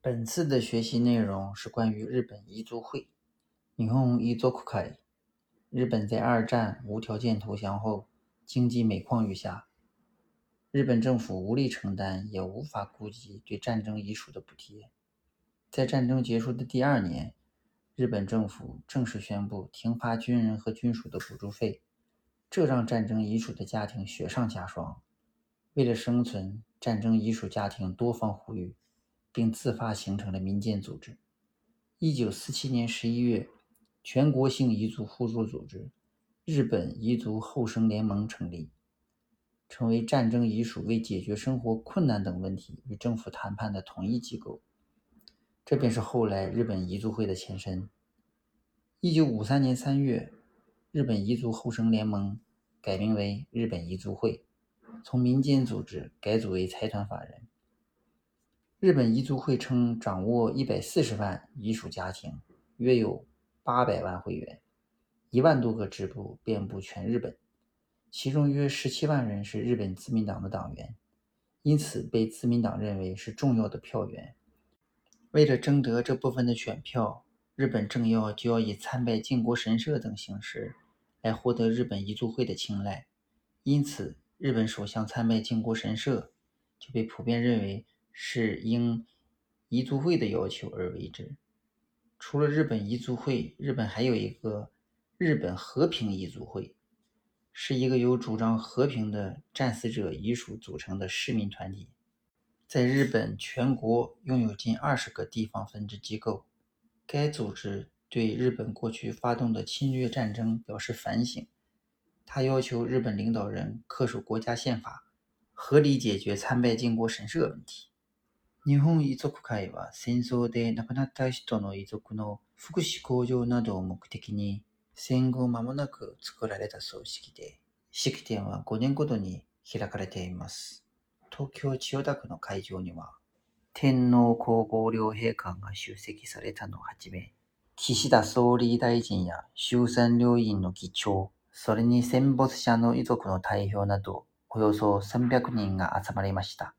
本次的学习内容是关于日本遗族会。你看，伊足会。日本在二战无条件投降后，经济每况愈下，日本政府无力承担，也无法顾及对战争遗属的补贴。在战争结束的第二年，日本政府正式宣布停发军人和军属的补助费，这让战争遗属的家庭雪上加霜。为了生存，战争遗属家庭多方呼吁。并自发形成了民间组织。一九四七年十一月，全国性彝族互助组织——日本彝族后生联盟成立，成为战争遗属为解决生活困难等问题与政府谈判的统一机构。这便是后来日本彝族会的前身。一九五三年三月，日本彝族后生联盟改名为日本彝族会，从民间组织改组为财团法人。日本遗族会称掌握一百四十万遗属家庭，约有八百万会员，一万多个支部遍布全日本，其中约十七万人是日本自民党的党员，因此被自民党认为是重要的票源。为了争得这部分的选票，日本政要就要以参拜靖国神社等形式来获得日本遗族会的青睐，因此日本首相参拜靖国神社就被普遍认为。是应彝族会的要求而为之。除了日本彝族会，日本还有一个日本和平彝族会，是一个由主张和平的战死者遗属组成的市民团体，在日本全国拥有近二十个地方分支机构。该组织对日本过去发动的侵略战争表示反省，他要求日本领导人恪守国家宪法，合理解决参拜靖国神社问题。日本遺族会は戦争で亡くなった人の遺族の福祉向上などを目的に戦後間もなく作られた葬式で、式典は5年ごとに開かれています。東京千代田区の会場には、天皇皇后両陛下が出席されたのをはじめ、岸田総理大臣や衆参両院の議長、それに戦没者の遺族の代表など、およそ300人が集まりました。